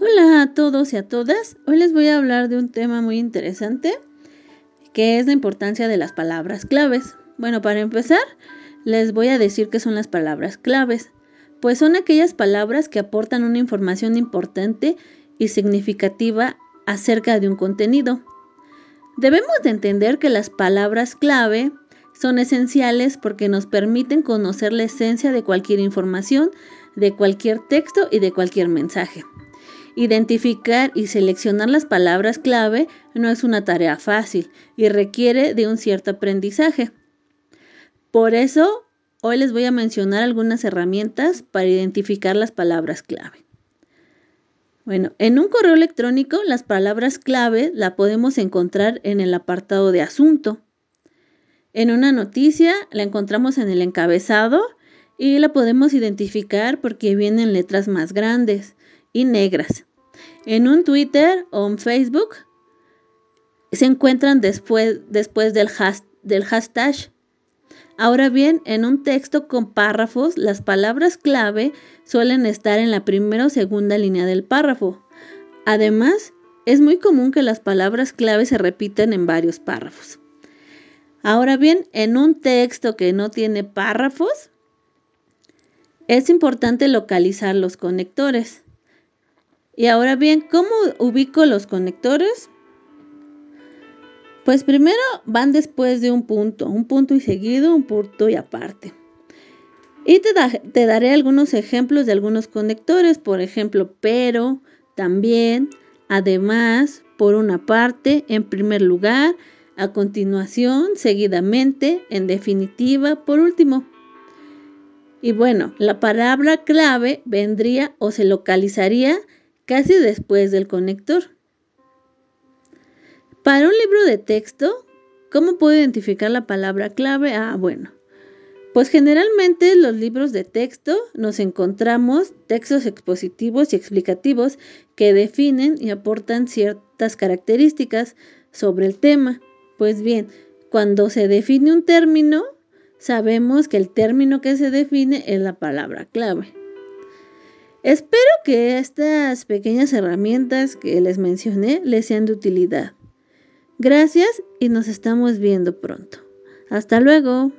Hola a todos y a todas. Hoy les voy a hablar de un tema muy interesante que es la importancia de las palabras claves. Bueno, para empezar, les voy a decir qué son las palabras claves. Pues son aquellas palabras que aportan una información importante y significativa acerca de un contenido. Debemos de entender que las palabras clave son esenciales porque nos permiten conocer la esencia de cualquier información, de cualquier texto y de cualquier mensaje. Identificar y seleccionar las palabras clave no es una tarea fácil y requiere de un cierto aprendizaje. Por eso, hoy les voy a mencionar algunas herramientas para identificar las palabras clave. Bueno, en un correo electrónico las palabras clave la podemos encontrar en el apartado de asunto. En una noticia la encontramos en el encabezado y la podemos identificar porque vienen letras más grandes y negras. En un Twitter o en Facebook se encuentran después, después del, del hashtag. Ahora bien, en un texto con párrafos, las palabras clave suelen estar en la primera o segunda línea del párrafo. Además, es muy común que las palabras clave se repitan en varios párrafos. Ahora bien, en un texto que no tiene párrafos, es importante localizar los conectores. Y ahora bien, ¿cómo ubico los conectores? Pues primero van después de un punto, un punto y seguido, un punto y aparte. Y te, te daré algunos ejemplos de algunos conectores, por ejemplo, pero, también, además, por una parte, en primer lugar, a continuación, seguidamente, en definitiva, por último. Y bueno, la palabra clave vendría o se localizaría casi después del conector. Para un libro de texto, ¿cómo puedo identificar la palabra clave? Ah, bueno. Pues generalmente en los libros de texto nos encontramos textos expositivos y explicativos que definen y aportan ciertas características sobre el tema. Pues bien, cuando se define un término, sabemos que el término que se define es la palabra clave. Espero que estas pequeñas herramientas que les mencioné les sean de utilidad. Gracias y nos estamos viendo pronto. Hasta luego.